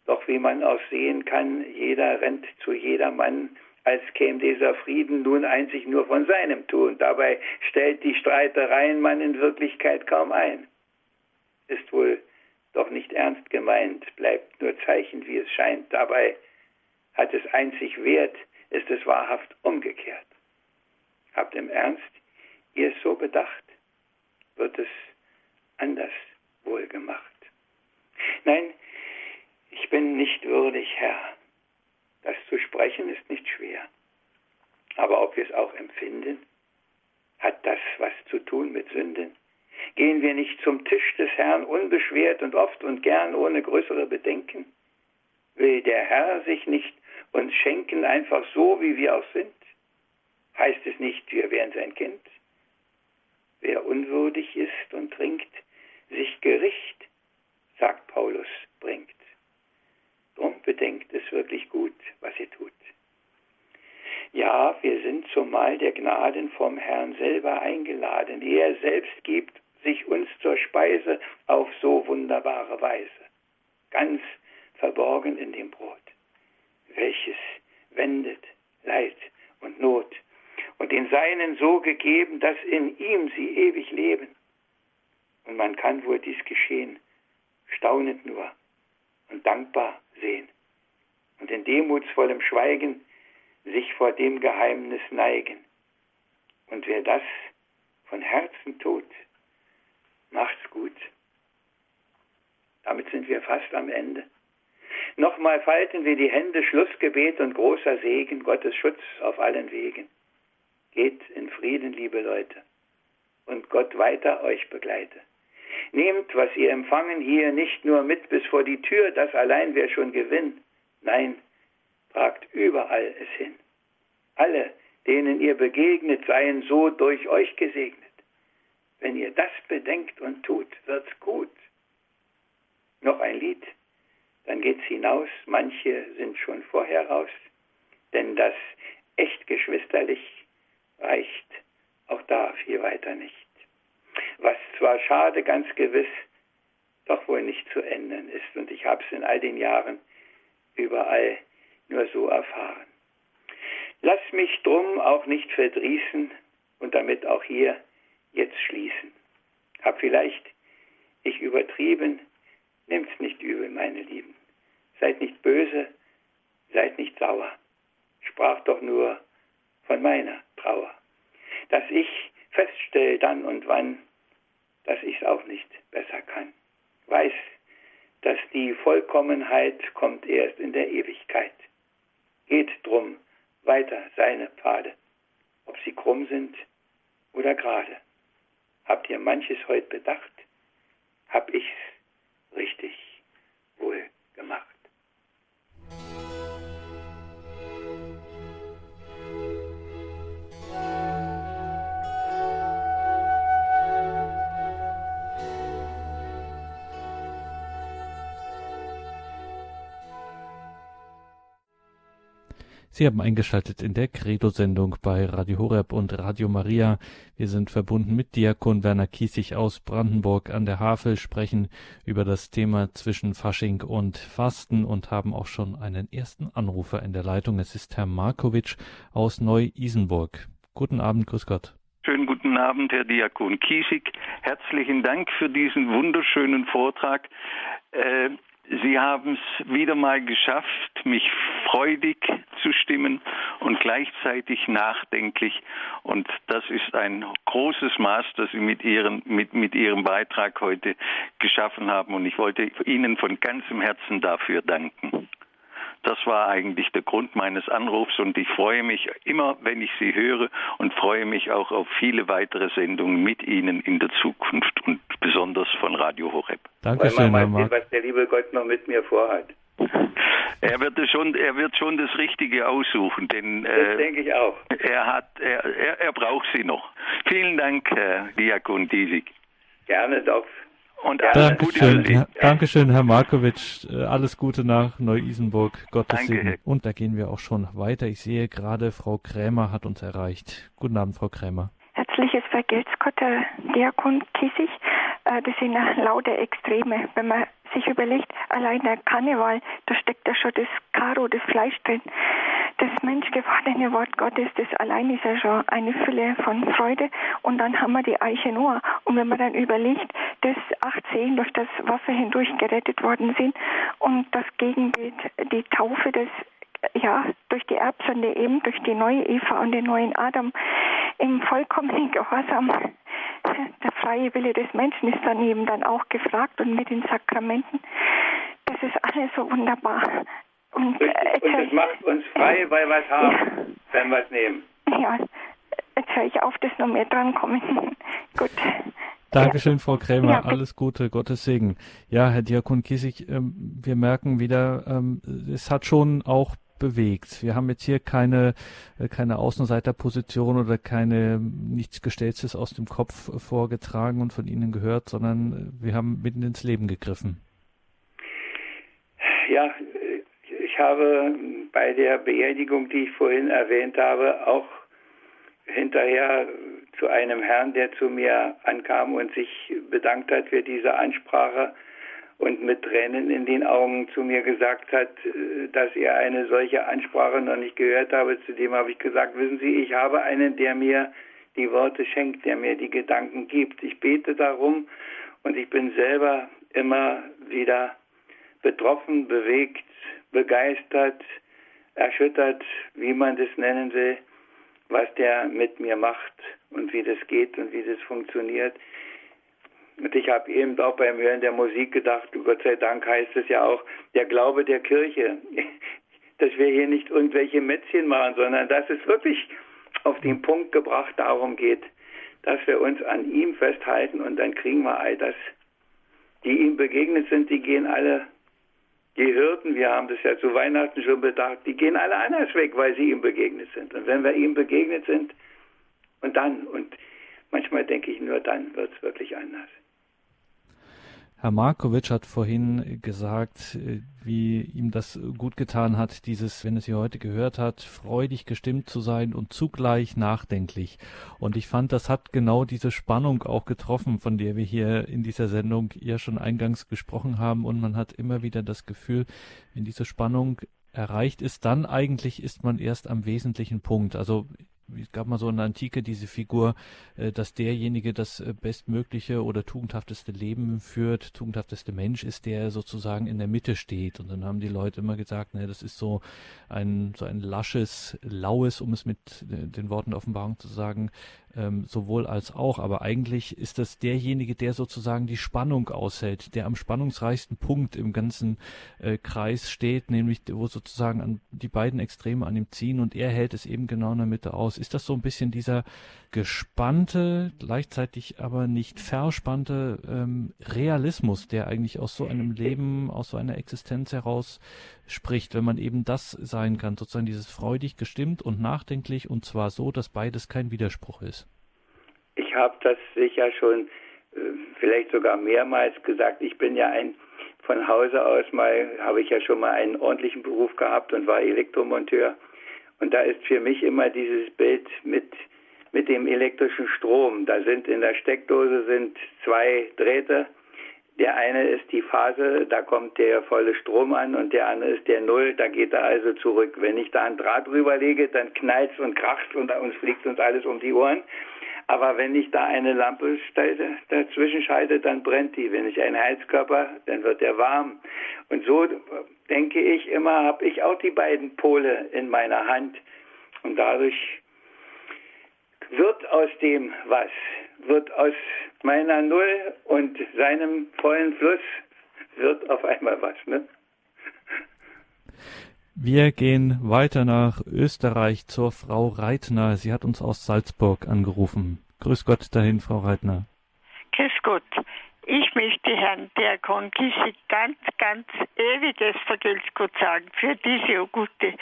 Doch wie man auch sehen kann, jeder rennt zu jedermann, als käme dieser Frieden nun einzig nur von seinem Tun. Dabei stellt die Streitereien man in Wirklichkeit kaum ein. Ist wohl doch nicht ernst gemeint, bleibt nur Zeichen, wie es scheint. Dabei hat es einzig Wert, ist es wahrhaft umgekehrt. Habt im Ernst ihr es so bedacht, wird es anders wohlgemacht. Nein, ich bin nicht würdig, Herr. Das zu sprechen ist nicht schwer. Aber ob wir es auch empfinden, hat das was zu tun mit Sünden? Gehen wir nicht zum Tisch des Herrn unbeschwert und oft und gern ohne größere Bedenken? Will der Herr sich nicht uns schenken, einfach so, wie wir auch sind? Heißt es nicht, wir wären sein Kind? Wer unwürdig ist und trinkt, sich Gericht, sagt Paulus, bringt. Drum bedenkt es wirklich gut, was ihr tut. Ja, wir sind zumal der Gnaden vom Herrn selber eingeladen. Er selbst gibt sich uns zur Speise auf so wunderbare Weise, ganz verborgen in dem Brot, welches wendet Leid und Not und den Seinen so gegeben, dass in ihm sie ewig leben. Und man kann wohl dies geschehen, staunend nur und dankbar sehen und in demutsvollem Schweigen sich vor dem Geheimnis neigen. Und wer das von Herzen tut, macht's gut. Damit sind wir fast am Ende. Nochmal falten wir die Hände, Schlussgebet und großer Segen, Gottes Schutz auf allen Wegen. Geht in Frieden, liebe Leute, und Gott weiter euch begleite. Nehmt, was ihr empfangen hier, nicht nur mit bis vor die Tür, das allein wäre schon Gewinn. Nein, tragt überall es hin. Alle, denen ihr begegnet, seien so durch euch gesegnet. Wenn ihr das bedenkt und tut, wird's gut. Noch ein Lied, dann geht's hinaus, manche sind schon vorher raus, denn das echt geschwisterlich reicht auch da viel weiter nicht was zwar schade ganz gewiss, doch wohl nicht zu ändern ist. Und ich habe es in all den Jahren überall nur so erfahren. Lass mich drum auch nicht verdrießen und damit auch hier jetzt schließen. Hab vielleicht ich übertrieben, nimmt's nicht übel, meine Lieben. Seid nicht böse, seid nicht sauer. Sprach doch nur von meiner Trauer. Dass ich feststell dann und wann, dass ich es auch nicht besser kann. Weiß, dass die Vollkommenheit kommt erst in der Ewigkeit. Geht drum weiter seine Pfade, ob sie krumm sind oder gerade. Habt ihr manches heute bedacht? Hab ich's richtig wohl gemacht. Sie haben eingeschaltet in der Credo-Sendung bei Radio Horeb und Radio Maria. Wir sind verbunden mit Diakon Werner Kiesig aus Brandenburg an der Havel, sprechen über das Thema zwischen Fasching und Fasten und haben auch schon einen ersten Anrufer in der Leitung. Es ist Herr Markovic aus Neu-Isenburg. Guten Abend, grüß Gott. Schönen guten Abend, Herr Diakon Kiesig. Herzlichen Dank für diesen wunderschönen Vortrag. Äh, Sie haben es wieder mal geschafft, mich freudig zu stimmen und gleichzeitig nachdenklich. Und das ist ein großes Maß, das Sie mit, Ihren, mit, mit Ihrem Beitrag heute geschaffen haben. Und ich wollte Ihnen von ganzem Herzen dafür danken. Das war eigentlich der Grund meines Anrufs und ich freue mich immer, wenn ich Sie höre und freue mich auch auf viele weitere Sendungen mit Ihnen in der Zukunft und besonders von Radio Horeb. Dankeschön, Weil man weiß was der liebe Gott noch mit mir vorhat. Er wird schon, er wird schon das Richtige aussuchen, denn das äh, denke ich auch. Er hat, er, er, er braucht Sie noch. Vielen Dank, Herr Diakon Diesig. Gerne doch. Und alles Gute für Sie. Dankeschön, Herr Markovic. Äh, alles Gute nach Neu-Isenburg. Gottes Danke. Segen. Und da gehen wir auch schon weiter. Ich sehe gerade, Frau Krämer hat uns erreicht. Guten Abend, Frau Krämer. Herzliches Vergelt's Gott, Herr Diakon Kissig. Äh, das sind lauter Extreme. Wenn man sich überlegt, allein der Karneval, da steckt ja schon das Karo, das Fleisch drin. Das menschgewordene Wort Gottes, das allein ist ja schon eine Fülle von Freude. Und dann haben wir die Eiche Noah. Und wenn man dann überlegt, dass acht Seelen durch das Wasser hindurch gerettet worden sind und das Gegenbild, die Taufe des ja, durch die Erbsünde eben, durch die neue Eva und den neuen Adam im vollkommenen Gehorsam der freie Wille des Menschen ist dann eben dann auch gefragt und mit den Sakramenten. Das ist alles so wunderbar. Und, äh, und das macht uns frei, weil wir es haben, ja. wenn wir es nehmen. Ja, jetzt höre ich auf, dass noch mehr drankommen. Gut. Dankeschön, Frau Krämer. Ja, Alles Gute, Gottes Segen. Ja, Herr Diakon Kiesig, ähm, wir merken wieder, ähm, es hat schon auch bewegt. Wir haben jetzt hier keine, äh, keine Außenseiterposition oder keine nichts Gestelltes aus dem Kopf vorgetragen und von Ihnen gehört, sondern wir haben mitten ins Leben gegriffen. Ja, ich habe bei der Beerdigung, die ich vorhin erwähnt habe, auch hinterher zu einem Herrn, der zu mir ankam und sich bedankt hat für diese Ansprache, und mit Tränen in den Augen zu mir gesagt hat, äh, dass er eine solche Ansprache noch nicht gehört habe. Zudem habe ich gesagt, wissen Sie, ich habe einen, der mir die Worte schenkt, der mir die Gedanken gibt. Ich bete darum und ich bin selber immer wieder betroffen, bewegt, begeistert, erschüttert, wie man das nennen will, was der mit mir macht und wie das geht und wie das funktioniert. Und ich habe eben auch beim Hören der Musik gedacht, Gott sei Dank heißt es ja auch, der Glaube der Kirche, dass wir hier nicht irgendwelche Mätzchen machen, sondern dass es wirklich auf den Punkt gebracht darum geht, dass wir uns an ihm festhalten und dann kriegen wir all das. Die ihm begegnet sind, die gehen alle, die Hirten, wir haben das ja zu Weihnachten schon bedacht, die gehen alle anders weg, weil sie ihm begegnet sind. Und wenn wir ihm begegnet sind, und dann, und manchmal denke ich, nur dann wird es wirklich anders. Herr Markovic hat vorhin gesagt, äh, wie ihm das gut getan hat, dieses, wenn es Sie heute gehört hat, freudig gestimmt zu sein und zugleich nachdenklich. Und ich fand, das hat genau diese Spannung auch getroffen, von der wir hier in dieser Sendung ja schon eingangs gesprochen haben. Und man hat immer wieder das Gefühl, wenn diese Spannung erreicht ist, dann eigentlich ist man erst am wesentlichen Punkt. Also es gab mal so in der Antike diese Figur, äh, dass derjenige das äh, bestmögliche oder tugendhafteste Leben führt, tugendhafteste Mensch ist, der sozusagen in der Mitte steht. Und dann haben die Leute immer gesagt, ne, das ist so ein, so ein lasches, laues, um es mit äh, den Worten Offenbarung zu sagen, ähm, sowohl als auch. Aber eigentlich ist das derjenige, der sozusagen die Spannung aushält, der am spannungsreichsten Punkt im ganzen äh, Kreis steht, nämlich wo sozusagen an die beiden Extreme an ihm ziehen und er hält es eben genau in der Mitte aus. Ist das so ein bisschen dieser gespannte, gleichzeitig aber nicht verspannte ähm, Realismus, der eigentlich aus so einem Leben, aus so einer Existenz heraus spricht, wenn man eben das sein kann, sozusagen dieses freudig gestimmt und nachdenklich und zwar so, dass beides kein Widerspruch ist. Ich habe das sicher schon äh, vielleicht sogar mehrmals gesagt. Ich bin ja ein von Hause aus mal, habe ich ja schon mal einen ordentlichen Beruf gehabt und war Elektromonteur Und da ist für mich immer dieses Bild mit, mit dem elektrischen Strom. Da sind in der Steckdose sind zwei Drähte. Der eine ist die Phase, da kommt der volle Strom an und der andere ist der Null, da geht er also zurück. Wenn ich da ein Draht drüber lege, dann knallt und kracht und uns fliegt uns alles um die Ohren. Aber wenn ich da eine Lampe dazwischen schalte, dann brennt die. Wenn ich einen Heizkörper, dann wird der warm. Und so denke ich immer, habe ich auch die beiden Pole in meiner Hand. Und dadurch wird aus dem was, wird aus meiner Null und seinem vollen Fluss wird auf einmal was. Ne? Wir gehen weiter nach Österreich zur Frau Reitner. Sie hat uns aus Salzburg angerufen. Grüß Gott dahin, Frau Reitner. Grüß Gott. Ich möchte Herrn Diakon Kissig ganz, ganz ewiges Vergeltgut sagen für diese gute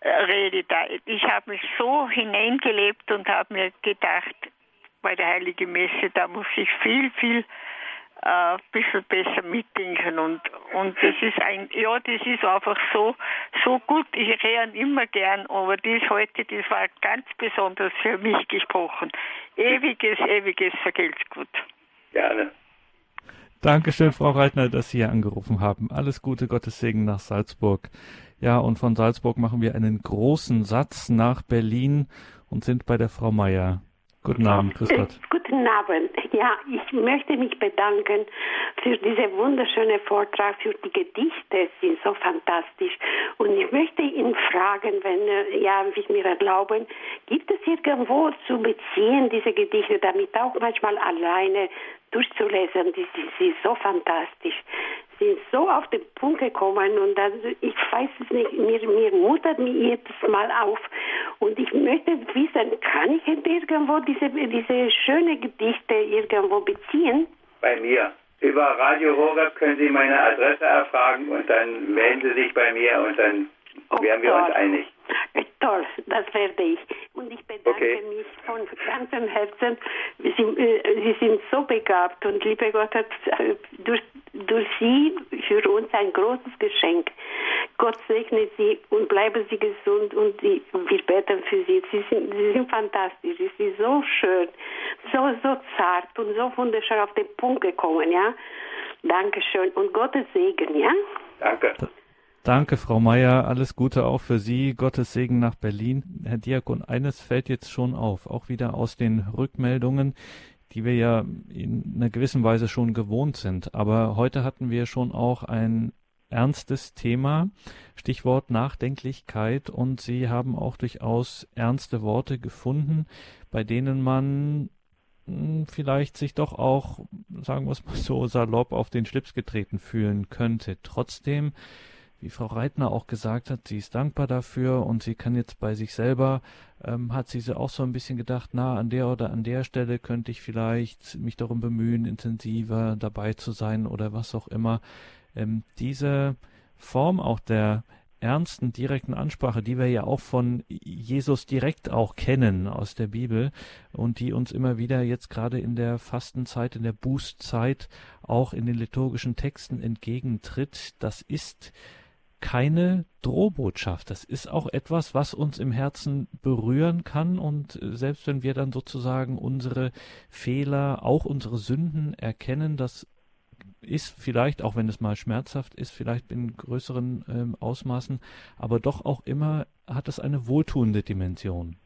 äh, Rede da. Ich habe mich so hineingelebt und habe mir gedacht, bei der Heiligen Messe, da muss ich viel, viel ein äh, bisschen besser mitdenken und und das ist ein ja das ist einfach so so gut ich rede immer gern aber das heute das war ganz besonders für mich gesprochen ewiges ewiges Vergeltgut gerne Dankeschön, Frau Reitner, dass Sie hier angerufen haben. Alles Gute, Gottes Segen nach Salzburg. Ja, und von Salzburg machen wir einen großen Satz nach Berlin und sind bei der Frau Meier. Guten Abend, grüß Gott. Äh, guten Abend. Ja, ich möchte mich bedanken für diesen wunderschönen Vortrag, für die Gedichte, sind so fantastisch. Und ich möchte ihn fragen, wenn äh, ja, Sie mir erlauben, gibt es irgendwo zu beziehen, diese Gedichte, damit auch manchmal alleine durchzulesen, die, die, die so fantastisch sind so auf den Punkt gekommen und dann, ich weiß es nicht, mir, mir muttert mir jedes Mal auf und ich möchte wissen, kann ich irgendwo diese, diese schöne Gedichte irgendwo beziehen? Bei mir. Über Radio Horeb können Sie meine Adresse erfragen und dann melden Sie sich bei mir und dann oh, werden wir toll. uns einig. Toll, das werde ich. Und ich bedanke okay. mich von ganzem Herzen. Sie, äh, Sie, sind so begabt und liebe Gott hat äh, durch, durch Sie für uns ein großes Geschenk. Gott segne Sie und bleiben Sie gesund und die, wir beten für Sie. Sie sind, Sie sind fantastisch. Sie sind so schön, so, so zart und so wunderschön auf den Punkt gekommen, ja. Dankeschön und Gottes Segen, ja. Danke. Danke, Frau Meier. Alles Gute auch für Sie. Gottes Segen nach Berlin. Herr Diakon, eines fällt jetzt schon auf, auch wieder aus den Rückmeldungen, die wir ja in einer gewissen Weise schon gewohnt sind. Aber heute hatten wir schon auch ein ernstes Thema, Stichwort Nachdenklichkeit, und Sie haben auch durchaus ernste Worte gefunden, bei denen man hm, vielleicht sich doch auch, sagen wir es mal so, salopp auf den Schlips getreten fühlen könnte. Trotzdem wie Frau Reitner auch gesagt hat, sie ist dankbar dafür und sie kann jetzt bei sich selber, ähm, hat sie auch so ein bisschen gedacht, na, an der oder an der Stelle könnte ich vielleicht mich darum bemühen, intensiver dabei zu sein oder was auch immer. Ähm, diese Form auch der ernsten, direkten Ansprache, die wir ja auch von Jesus direkt auch kennen aus der Bibel und die uns immer wieder jetzt gerade in der Fastenzeit, in der Bußzeit auch in den liturgischen Texten entgegentritt, das ist keine Drohbotschaft. Das ist auch etwas, was uns im Herzen berühren kann und äh, selbst wenn wir dann sozusagen unsere Fehler, auch unsere Sünden erkennen, das ist vielleicht, auch wenn es mal schmerzhaft ist, vielleicht in größeren ähm, Ausmaßen, aber doch auch immer hat es eine wohltuende Dimension.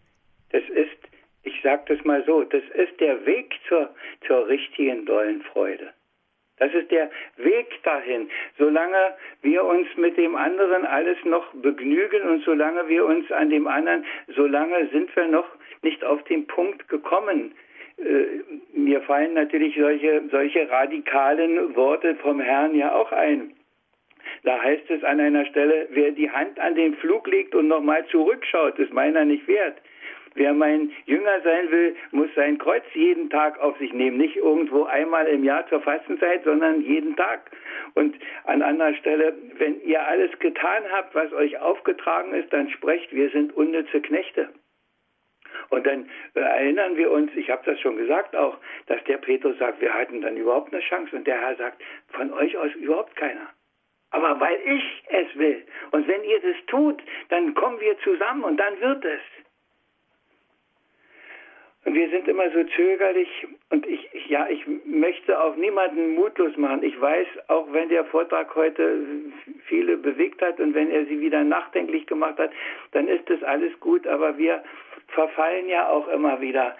Das ist, ich sage das mal so, das ist der Weg zur, zur richtigen dollen Freude. Das ist der Weg dahin. Solange wir uns mit dem anderen alles noch begnügen und solange wir uns an dem anderen, solange sind wir noch nicht auf den Punkt gekommen. Äh, mir fallen natürlich solche, solche radikalen Worte vom Herrn ja auch ein. Da heißt es an einer Stelle, wer die Hand an den Flug legt und nochmal zurückschaut, ist meiner nicht wert. Wer mein Jünger sein will, muss sein Kreuz jeden Tag auf sich nehmen. Nicht irgendwo einmal im Jahr zur Fastenzeit, sondern jeden Tag. Und an anderer Stelle, wenn ihr alles getan habt, was euch aufgetragen ist, dann sprecht, wir sind unnütze Knechte. Und dann äh, erinnern wir uns, ich habe das schon gesagt auch, dass der Petrus sagt, wir hatten dann überhaupt eine Chance. Und der Herr sagt, von euch aus überhaupt keiner. aber weil ich es will. Und wenn ihr das tut, dann kommen wir zusammen und dann wird es. Und wir sind immer so zögerlich und ich, ja, ich möchte auch niemanden mutlos machen. Ich weiß, auch wenn der Vortrag heute viele bewegt hat und wenn er sie wieder nachdenklich gemacht hat, dann ist das alles gut, aber wir verfallen ja auch immer wieder.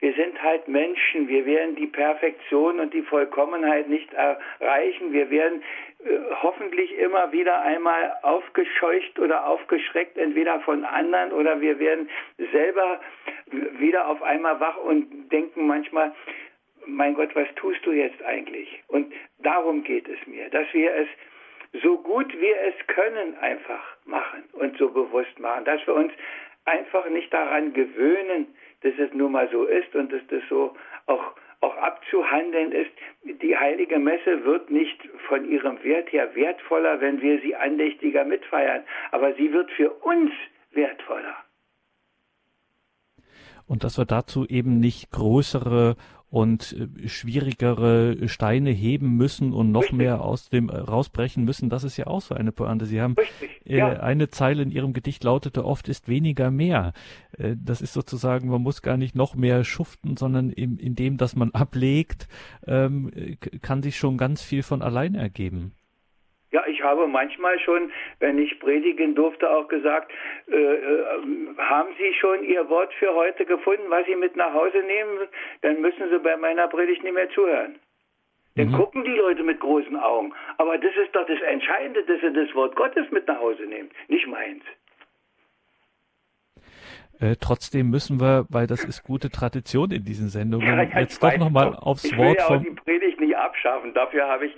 Wir sind halt Menschen. Wir werden die Perfektion und die Vollkommenheit nicht erreichen. Wir werden äh, hoffentlich immer wieder einmal aufgescheucht oder aufgeschreckt, entweder von anderen oder wir werden selber wieder auf einmal wach und denken manchmal, mein Gott, was tust du jetzt eigentlich? Und darum geht es mir, dass wir es so gut wir es können einfach machen und so bewusst machen, dass wir uns einfach nicht daran gewöhnen, dass es nun mal so ist und dass das so auch auch abzuhandeln ist. Die heilige Messe wird nicht von ihrem Wert her wertvoller, wenn wir sie andächtiger mitfeiern, aber sie wird für uns wertvoller. Und dass wir dazu eben nicht größere und äh, schwierigere Steine heben müssen und noch Richtig. mehr aus dem äh, rausbrechen müssen, das ist ja auch so eine Pointe. Sie haben äh, ja. eine Zeile in Ihrem Gedicht lautete oft ist weniger mehr. Äh, das ist sozusagen, man muss gar nicht noch mehr schuften, sondern in, in dem, dass man ablegt, ähm, kann sich schon ganz viel von allein ergeben. Ja, ich habe manchmal schon, wenn ich predigen durfte, auch gesagt, äh, äh, haben Sie schon Ihr Wort für heute gefunden, was Sie mit nach Hause nehmen? Dann müssen Sie bei meiner Predigt nicht mehr zuhören. Dann mhm. gucken die Leute mit großen Augen. Aber das ist doch das Entscheidende, dass sie das Wort Gottes mit nach Hause nehmen, nicht meins. Äh, trotzdem müssen wir, weil das ist gute Tradition in diesen Sendungen, ja, jetzt doch nochmal aufs Wort vom... abschaffen. Dafür habe ich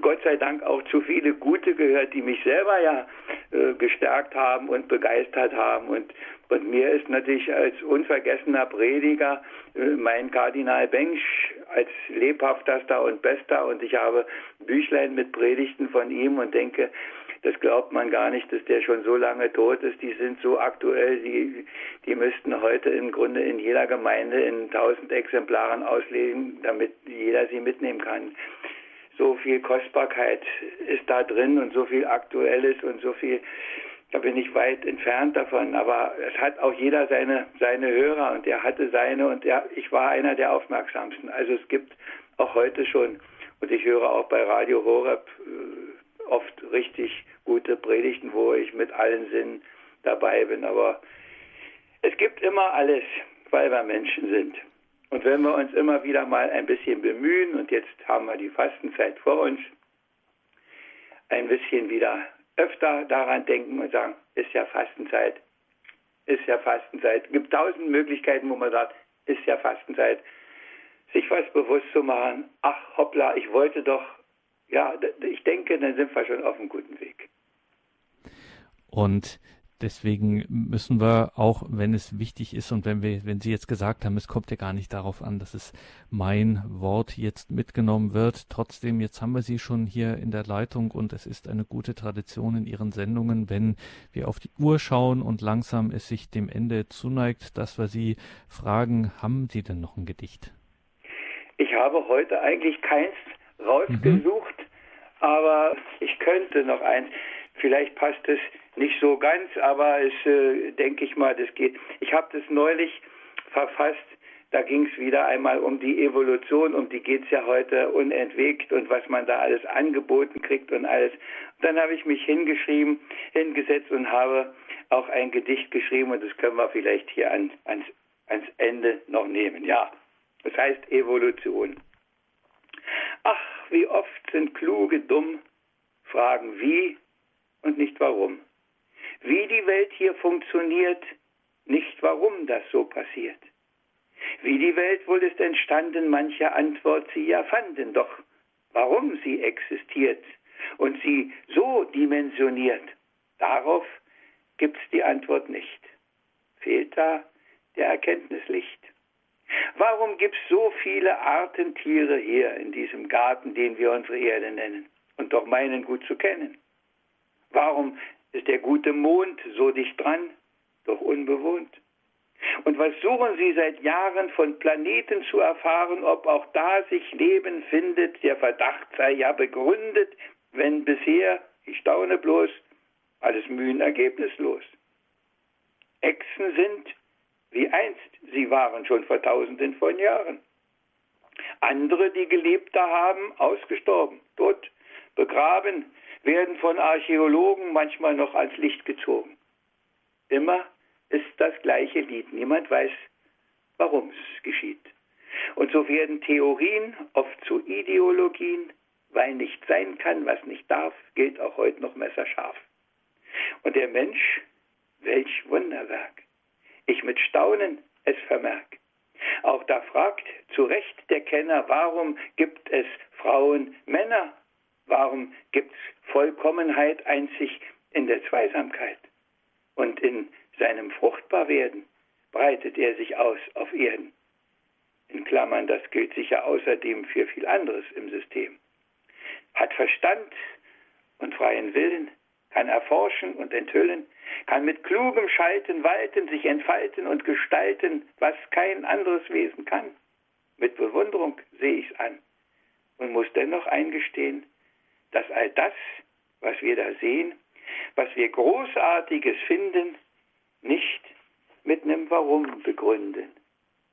Gott sei Dank auch zu viele Gute gehört, die mich selber ja äh, gestärkt haben und begeistert haben. Und, und mir ist natürlich als unvergessener Prediger äh, mein Kardinal Bengsch als lebhaftester und bester. Und ich habe Büchlein mit Predigten von ihm und denke, das glaubt man gar nicht, dass der schon so lange tot ist. Die sind so aktuell, die, die müssten heute im Grunde in jeder Gemeinde in tausend Exemplaren auslegen, damit jeder sie mitnehmen kann. So viel Kostbarkeit ist da drin und so viel Aktuelles und so viel, da bin ich weit entfernt davon. Aber es hat auch jeder seine, seine Hörer und er hatte seine und er, ich war einer der aufmerksamsten. Also es gibt auch heute schon, und ich höre auch bei Radio Horeb, äh, oft richtig gute Predigten, wo ich mit allen Sinnen dabei bin. Aber es gibt immer alles, weil wir Menschen sind. Und wenn wir uns immer wieder mal ein bisschen bemühen, und jetzt haben wir die Fastenzeit vor uns, ein bisschen wieder öfter daran denken und sagen, ist ja Fastenzeit, ist ja Fastenzeit. Es gibt tausend Möglichkeiten, wo man sagt, ist ja Fastenzeit. Sich was bewusst zu machen, ach hoppla, ich wollte doch ja, ich denke, dann sind wir schon auf einem guten Weg. Und deswegen müssen wir auch, wenn es wichtig ist und wenn wir, wenn Sie jetzt gesagt haben, es kommt ja gar nicht darauf an, dass es mein Wort jetzt mitgenommen wird. Trotzdem, jetzt haben wir Sie schon hier in der Leitung und es ist eine gute Tradition in Ihren Sendungen, wenn wir auf die Uhr schauen und langsam es sich dem Ende zuneigt, dass wir Sie fragen, haben Sie denn noch ein Gedicht? Ich habe heute eigentlich keins rausgesucht, mhm. aber ich könnte noch eins. Vielleicht passt es nicht so ganz, aber es äh, denke ich mal, das geht. Ich habe das neulich verfasst. Da ging es wieder einmal um die Evolution, um die geht es ja heute unentwegt und was man da alles angeboten kriegt und alles. Dann habe ich mich hingeschrieben, hingesetzt und habe auch ein Gedicht geschrieben und das können wir vielleicht hier an, ans, ans Ende noch nehmen. Ja, das heißt Evolution. Ach, wie oft sind Kluge dumm, fragen wie und nicht warum. Wie die Welt hier funktioniert, nicht warum das so passiert. Wie die Welt wohl ist entstanden, manche Antwort sie ja fanden, doch warum sie existiert und sie so dimensioniert, darauf gibt's die Antwort nicht. Fehlt da der Erkenntnislicht. Warum gibt es so viele Arten Tiere hier in diesem Garten, den wir unsere Erde nennen und doch meinen gut zu kennen? Warum ist der gute Mond so dicht dran, doch unbewohnt? Und was suchen Sie seit Jahren von Planeten zu erfahren, ob auch da sich Leben findet? Der Verdacht sei ja begründet, wenn bisher Ich staune bloß, alles Mühen ergebnislos. Echsen sind, wie einst sie waren, schon vor tausenden von Jahren. Andere, die Geliebte haben, ausgestorben, tot, begraben, werden von Archäologen manchmal noch ans Licht gezogen. Immer ist das gleiche Lied. Niemand weiß, warum es geschieht. Und so werden Theorien oft zu Ideologien, weil nicht sein kann, was nicht darf, gilt auch heute noch messerscharf. Und der Mensch, welch Wunderwerk, ich mit Staunen es vermerk. Auch da fragt zu Recht der Kenner, warum gibt es Frauen, Männer? Warum gibt es Vollkommenheit einzig in der Zweisamkeit? Und in seinem Fruchtbarwerden breitet er sich aus auf Erden. In Klammern, das gilt sicher außerdem für viel anderes im System. Hat Verstand und freien Willen, kann erforschen und enthüllen, kann mit klugem Schalten walten, sich entfalten und gestalten, was kein anderes Wesen kann. Mit Bewunderung sehe ich es an und muss dennoch eingestehen, dass all das, was wir da sehen, was wir Großartiges finden, nicht mit einem Warum begründen,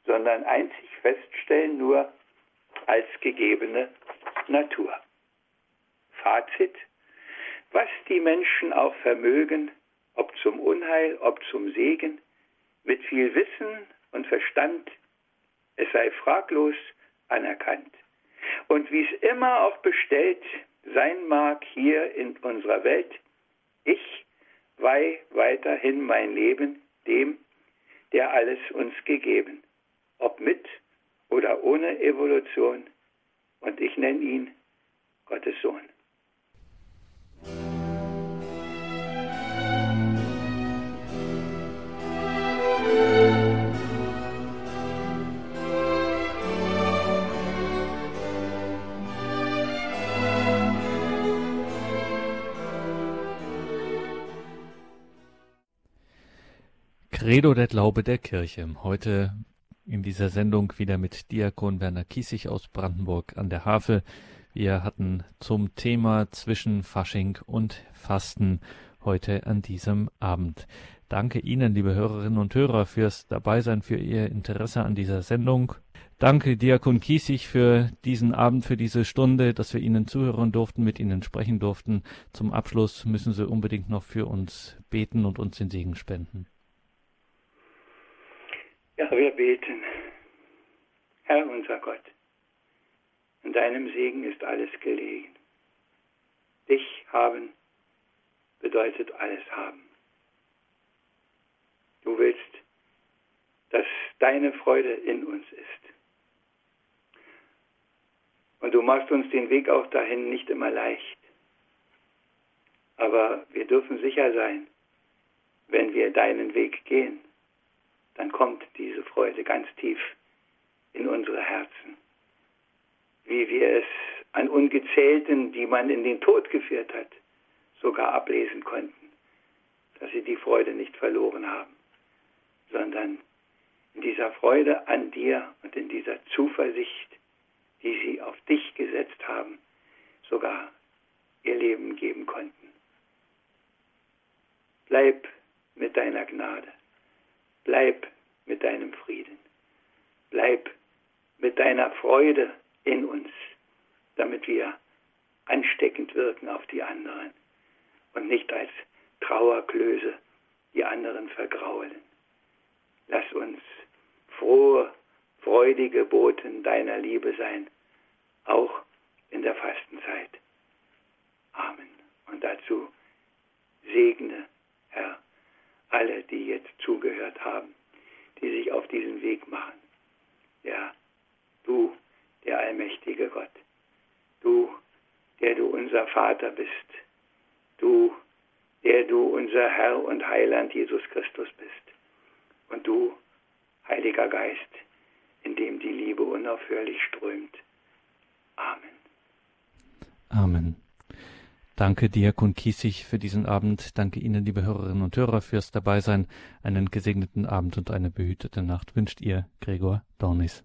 sondern einzig feststellen nur als gegebene Natur. Fazit, was die Menschen auch vermögen, ob zum Unheil, ob zum Segen, mit viel Wissen und Verstand, es sei fraglos anerkannt. Und wie es immer auch bestellt sein mag hier in unserer Welt, ich weih weiterhin mein Leben dem, der alles uns gegeben, ob mit oder ohne Evolution, und ich nenne ihn Gottes Sohn. Credo der Glaube der Kirche. Heute in dieser Sendung wieder mit Diakon Werner Kiesig aus Brandenburg an der Havel. Wir hatten zum Thema zwischen Fasching und Fasten heute an diesem Abend. Danke Ihnen, liebe Hörerinnen und Hörer, fürs Dabeisein, für Ihr Interesse an dieser Sendung. Danke Diakon Kiesig für diesen Abend, für diese Stunde, dass wir Ihnen zuhören durften, mit Ihnen sprechen durften. Zum Abschluss müssen Sie unbedingt noch für uns beten und uns den Segen spenden. Ja, wir beten. Herr unser Gott, in deinem Segen ist alles gelegen. Dich haben bedeutet alles haben. Du willst, dass deine Freude in uns ist. Und du machst uns den Weg auch dahin nicht immer leicht. Aber wir dürfen sicher sein, wenn wir deinen Weg gehen, dann kommt diese Freude ganz tief in unsere Herzen. Wie wir es an Ungezählten, die man in den Tod geführt hat, sogar ablesen konnten, dass sie die Freude nicht verloren haben, sondern in dieser Freude an dir und in dieser Zuversicht, die sie auf dich gesetzt haben, sogar ihr Leben geben konnten. Bleib mit deiner Gnade. Bleib mit deinem Frieden. Bleib mit deiner Freude in uns, damit wir ansteckend wirken auf die anderen und nicht als Trauerklöße die anderen vergraulen. Lass uns frohe, freudige Boten deiner Liebe sein, auch in der Fastenzeit. Amen. Und dazu segne, Herr, alle, die jetzt zugehört haben, die sich auf diesen Weg machen. Ja, du, der allmächtige Gott, du, der du unser Vater bist, du, der du unser Herr und Heiland Jesus Christus bist, und du, Heiliger Geist, in dem die Liebe unaufhörlich strömt. Amen. Amen. Danke, Diakon Kiesig, für diesen Abend. Danke Ihnen, liebe Hörerinnen und Hörer, fürs Dabeisein. Einen gesegneten Abend und eine behütete Nacht wünscht Ihr Gregor Dornis.